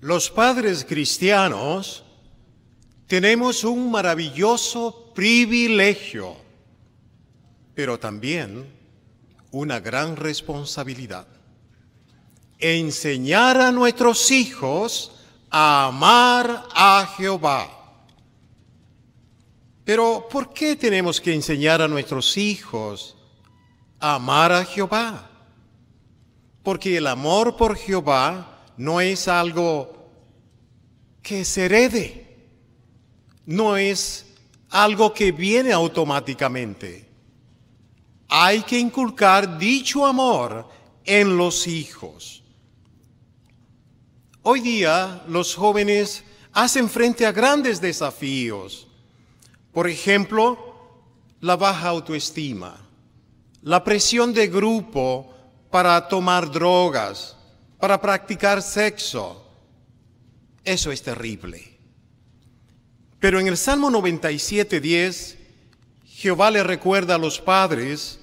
Los padres cristianos tenemos un maravilloso privilegio, pero también una gran responsabilidad. Enseñar a nuestros hijos a amar a Jehová. Pero ¿por qué tenemos que enseñar a nuestros hijos a amar a Jehová? Porque el amor por Jehová no es algo que se herede, no es algo que viene automáticamente. Hay que inculcar dicho amor en los hijos. Hoy día los jóvenes hacen frente a grandes desafíos. Por ejemplo, la baja autoestima, la presión de grupo para tomar drogas, para practicar sexo. Eso es terrible. Pero en el Salmo 97.10, Jehová le recuerda a los padres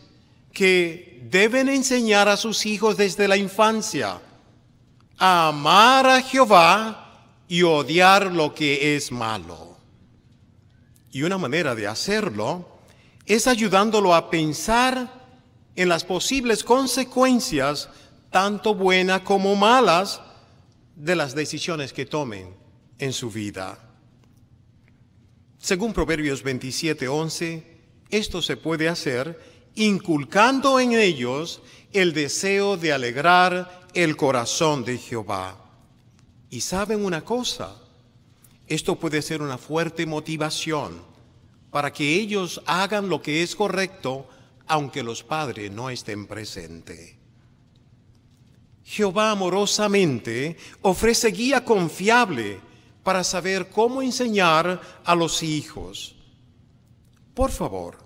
que deben enseñar a sus hijos desde la infancia a amar a Jehová y odiar lo que es malo. Y una manera de hacerlo es ayudándolo a pensar en las posibles consecuencias, tanto buenas como malas, de las decisiones que tomen en su vida. Según Proverbios 27:11, esto se puede hacer inculcando en ellos el deseo de alegrar el corazón de Jehová. Y saben una cosa, esto puede ser una fuerte motivación para que ellos hagan lo que es correcto aunque los padres no estén presentes. Jehová amorosamente ofrece guía confiable para saber cómo enseñar a los hijos. Por favor,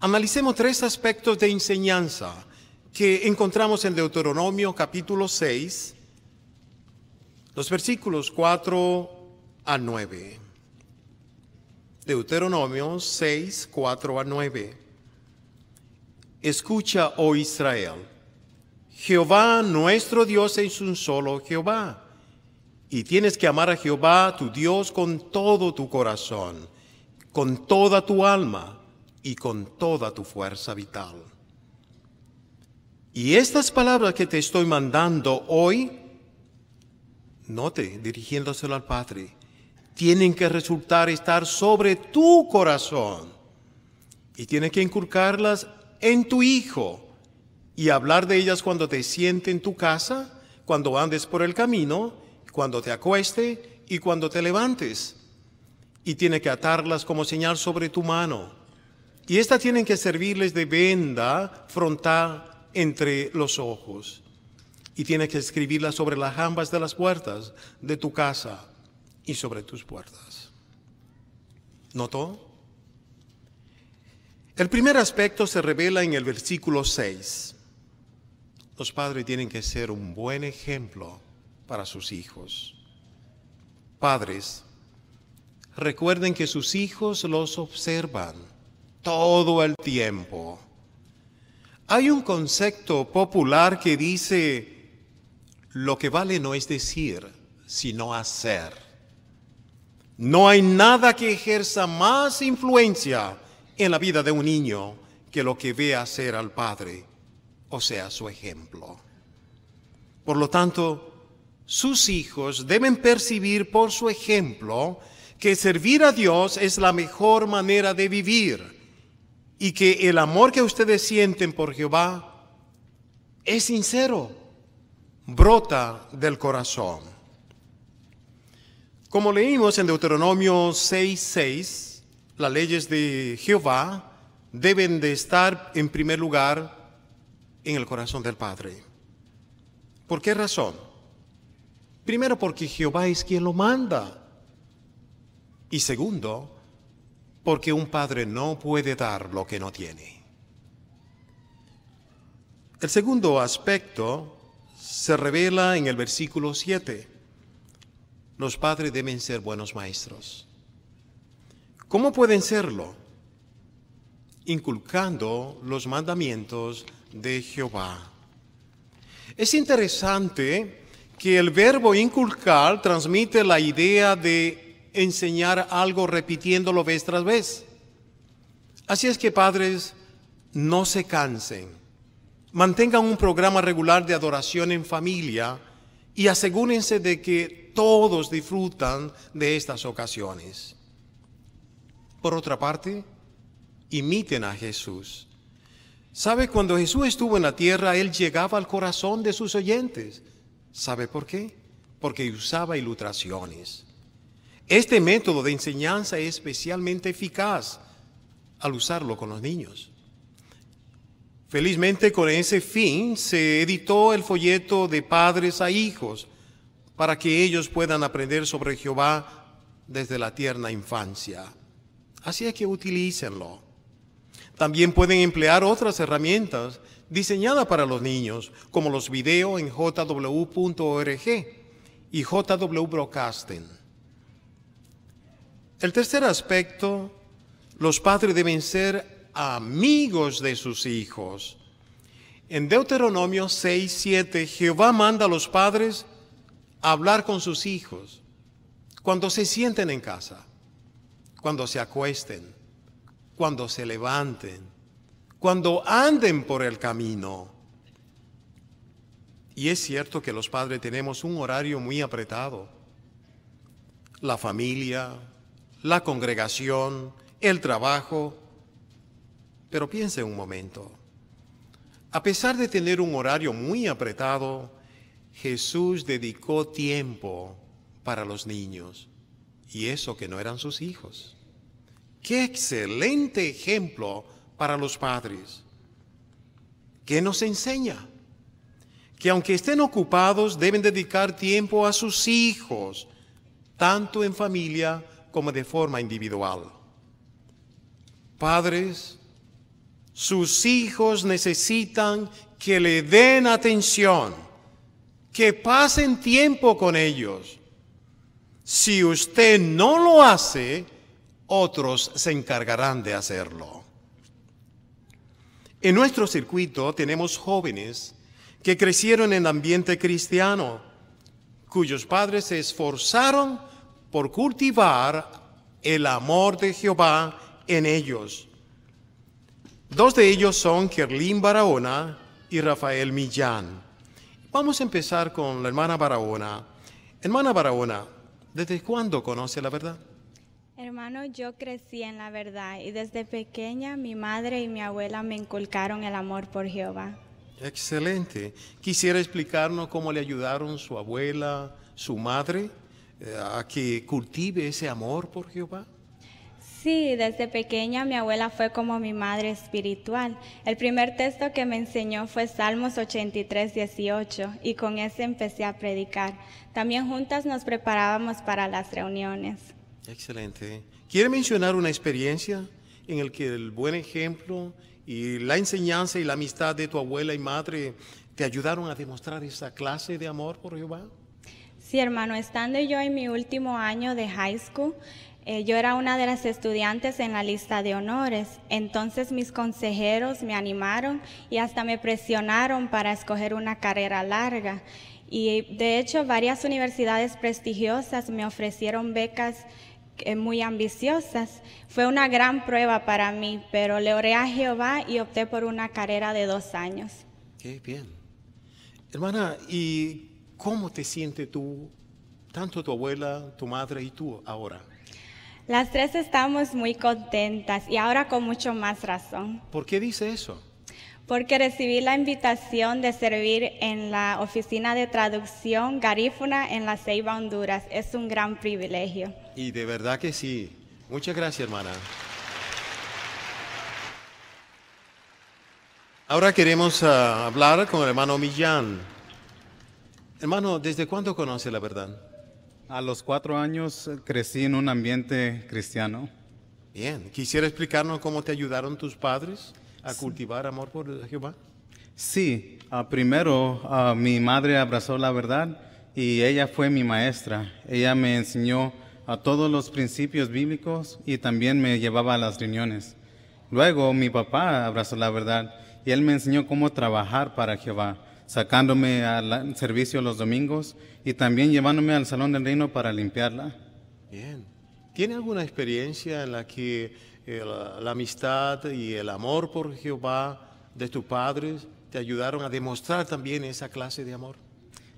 analicemos tres aspectos de enseñanza que encontramos en Deuteronomio capítulo 6, los versículos 4 a 9. Deuteronomio 6, 4 a 9. Escucha, oh Israel, Jehová nuestro Dios es un solo Jehová. Y tienes que amar a Jehová tu Dios con todo tu corazón, con toda tu alma y con toda tu fuerza vital. Y estas palabras que te estoy mandando hoy, note, dirigiéndoselo al Padre, tienen que resultar estar sobre tu corazón. Y tienes que inculcarlas en tu hijo y hablar de ellas cuando te siente en tu casa, cuando andes por el camino, cuando te acueste y cuando te levantes. Y tiene que atarlas como señal sobre tu mano. Y estas tienen que servirles de venda frontal entre los ojos. Y tiene que escribirlas sobre las jambas de las puertas de tu casa y sobre tus puertas. ¿Notó? El primer aspecto se revela en el versículo 6. Los padres tienen que ser un buen ejemplo para sus hijos. Padres, recuerden que sus hijos los observan todo el tiempo. Hay un concepto popular que dice, lo que vale no es decir, sino hacer. No hay nada que ejerza más influencia en la vida de un niño que lo que ve hacer al padre, o sea, su ejemplo. Por lo tanto, sus hijos deben percibir por su ejemplo que servir a Dios es la mejor manera de vivir y que el amor que ustedes sienten por Jehová es sincero, brota del corazón. Como leímos en Deuteronomio 6:6, las leyes de Jehová deben de estar en primer lugar en el corazón del Padre. ¿Por qué razón? Primero porque Jehová es quien lo manda. Y segundo, porque un padre no puede dar lo que no tiene. El segundo aspecto se revela en el versículo 7. Los padres deben ser buenos maestros. ¿Cómo pueden serlo? Inculcando los mandamientos de Jehová. Es interesante que el verbo inculcar transmite la idea de enseñar algo repitiéndolo vez tras vez. Así es que padres, no se cansen. Mantengan un programa regular de adoración en familia y asegúrense de que todos disfrutan de estas ocasiones. Por otra parte, imiten a Jesús. ¿Sabe? Cuando Jesús estuvo en la tierra, Él llegaba al corazón de sus oyentes. ¿Sabe por qué? Porque usaba ilustraciones. Este método de enseñanza es especialmente eficaz al usarlo con los niños. Felizmente con ese fin se editó el folleto de padres a hijos para que ellos puedan aprender sobre Jehová desde la tierna infancia. Así es que utilícenlo. También pueden emplear otras herramientas diseñadas para los niños, como los videos en jw.org y JW. El tercer aspecto, los padres deben ser amigos de sus hijos. En Deuteronomio 6, 7, Jehová manda a los padres a hablar con sus hijos cuando se sienten en casa cuando se acuesten, cuando se levanten, cuando anden por el camino. Y es cierto que los padres tenemos un horario muy apretado. La familia, la congregación, el trabajo. Pero piense un momento. A pesar de tener un horario muy apretado, Jesús dedicó tiempo para los niños y eso que no eran sus hijos. Qué excelente ejemplo para los padres. ¿Qué nos enseña? Que aunque estén ocupados, deben dedicar tiempo a sus hijos, tanto en familia como de forma individual. Padres, sus hijos necesitan que le den atención, que pasen tiempo con ellos si usted no lo hace, otros se encargarán de hacerlo. En nuestro circuito tenemos jóvenes que crecieron en ambiente cristiano, cuyos padres se esforzaron por cultivar el amor de Jehová en ellos. Dos de ellos son Kerlin Barahona y Rafael Millán. Vamos a empezar con la hermana Barahona. Hermana Barahona, ¿Desde cuándo conoce la verdad? Hermano, yo crecí en la verdad y desde pequeña mi madre y mi abuela me inculcaron el amor por Jehová. Excelente. ¿Quisiera explicarnos cómo le ayudaron su abuela, su madre, eh, a que cultive ese amor por Jehová? Sí, desde pequeña mi abuela fue como mi madre espiritual. El primer texto que me enseñó fue Salmos 83, 18 y con ese empecé a predicar. También juntas nos preparábamos para las reuniones. Excelente. ¿Quiere mencionar una experiencia en la que el buen ejemplo y la enseñanza y la amistad de tu abuela y madre te ayudaron a demostrar esa clase de amor por Jehová? Sí, hermano, estando yo en mi último año de high school, eh, yo era una de las estudiantes en la lista de honores, entonces mis consejeros me animaron y hasta me presionaron para escoger una carrera larga. Y de hecho varias universidades prestigiosas me ofrecieron becas muy ambiciosas. Fue una gran prueba para mí, pero le oré a Jehová y opté por una carrera de dos años. Qué bien. Hermana, ¿y cómo te sientes tú, tanto tu abuela, tu madre y tú ahora? Las tres estamos muy contentas y ahora con mucho más razón. ¿Por qué dice eso? Porque recibí la invitación de servir en la oficina de traducción Garífuna en la Ceiba, Honduras. Es un gran privilegio. Y de verdad que sí. Muchas gracias, hermana. Ahora queremos ah, hablar con el hermano Millán. Hermano, ¿desde cuándo conoce la verdad? A los cuatro años eh, crecí en un ambiente cristiano. Bien, ¿quisiera explicarnos cómo te ayudaron tus padres a cultivar amor por Jehová? Sí, ah, primero ah, mi madre abrazó la verdad y ella fue mi maestra. Ella me enseñó a todos los principios bíblicos y también me llevaba a las reuniones. Luego mi papá abrazó la verdad y él me enseñó cómo trabajar para Jehová. sacándome al servicio los domingos y también llevándome al Salón del Reino para limpiarla. Bien. ¿Tiene alguna experiencia en la que eh, la, la amistad y el amor por Jehová de tus padres te ayudaron a demostrar también esa clase de amor?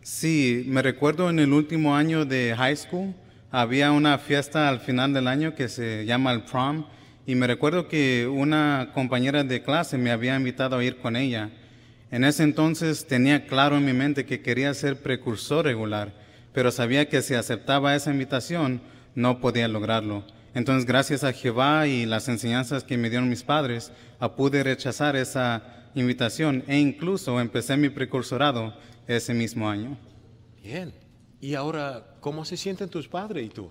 Sí, me recuerdo en el último año de high school, había una fiesta al final del año que se llama el prom y me recuerdo que una compañera de clase me había invitado a ir con ella. En ese entonces tenía claro en mi mente que quería ser precursor regular, pero sabía que si aceptaba esa invitación no podía lograrlo. Entonces, gracias a Jehová y las enseñanzas que me dieron mis padres, ah, pude rechazar esa invitación e incluso empecé mi precursorado ese mismo año. Bien. ¿Y ahora cómo se sienten tus padres y tú?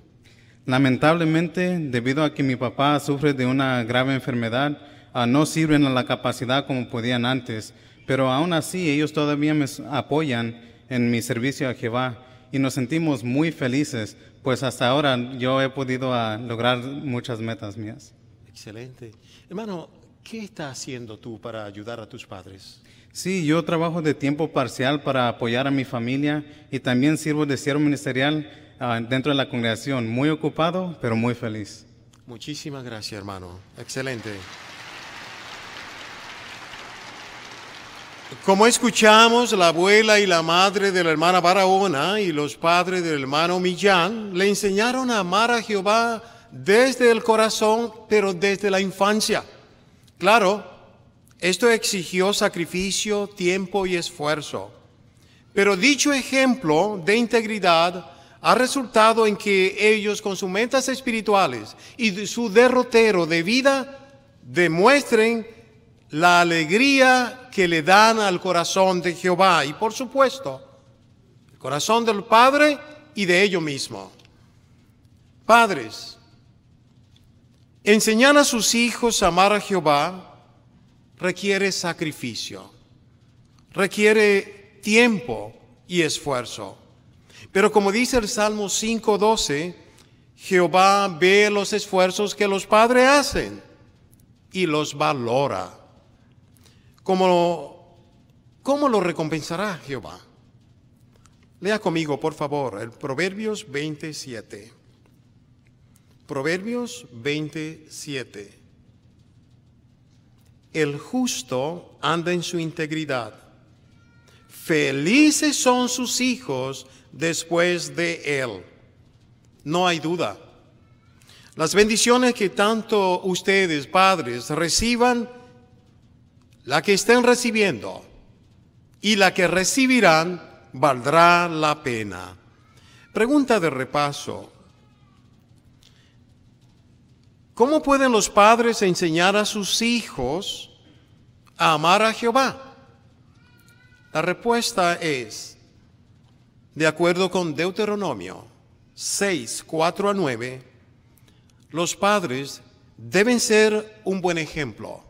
Lamentablemente, debido a que mi papá sufre de una grave enfermedad, ah, no sirven a la capacidad como podían antes, pero aún así ellos todavía me apoyan en mi servicio a Jehová y nos sentimos muy felices, pues hasta ahora yo he podido ah, lograr muchas metas mías. Excelente. Hermano, ¿qué estás haciendo tú para ayudar a tus padres? Sí, yo trabajo de tiempo parcial para apoyar a mi familia y también sirvo de siervo ministerial ah, dentro de la congregación. Muy ocupado, pero muy feliz. Muchísimas gracias, hermano. Excelente. Como escuchamos, la abuela y la madre de la hermana Barahona y los padres del hermano Millán le enseñaron a amar a Jehová desde el corazón, pero desde la infancia. Claro, esto exigió sacrificio, tiempo y esfuerzo. Pero dicho ejemplo de integridad ha resultado en que ellos con sus metas espirituales y su derrotero de vida demuestren la alegría que le dan al corazón de Jehová y por supuesto el corazón del Padre y de ellos mismos. Padres, enseñar a sus hijos a amar a Jehová requiere sacrificio, requiere tiempo y esfuerzo. Pero como dice el Salmo 5.12, Jehová ve los esfuerzos que los padres hacen y los valora. ¿Cómo, ¿Cómo lo recompensará Jehová? Lea conmigo, por favor, el Proverbios 27. Proverbios 27. El justo anda en su integridad. Felices son sus hijos después de él. No hay duda. Las bendiciones que tanto ustedes, padres, reciban la que estén recibiendo y la que recibirán valdrá la pena. Pregunta de repaso. ¿Cómo pueden los padres enseñar a sus hijos a amar a Jehová? La respuesta es, de acuerdo con Deuteronomio 6, 4 a 9, los padres deben ser un buen ejemplo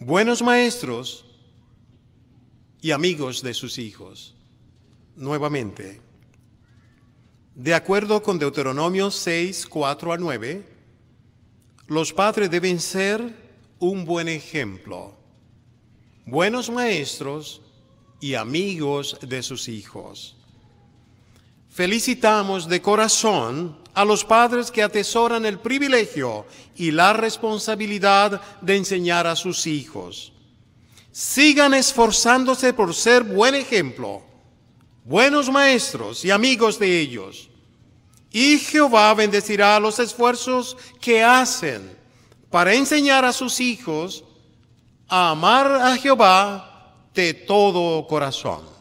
buenos maestros y amigos de sus hijos. Nuevamente, de acuerdo con Deuteronomio 6, 4 a 9, los padres deben ser un buen ejemplo, buenos maestros y amigos de sus hijos. Felicitamos de corazón a los padres que atesoran el privilegio y la responsabilidad de enseñar a sus hijos. Sigan esforzándose por ser buen ejemplo, buenos maestros y amigos de ellos. Y Jehová bendecirá los esfuerzos que hacen para enseñar a sus hijos a amar a Jehová de todo corazón.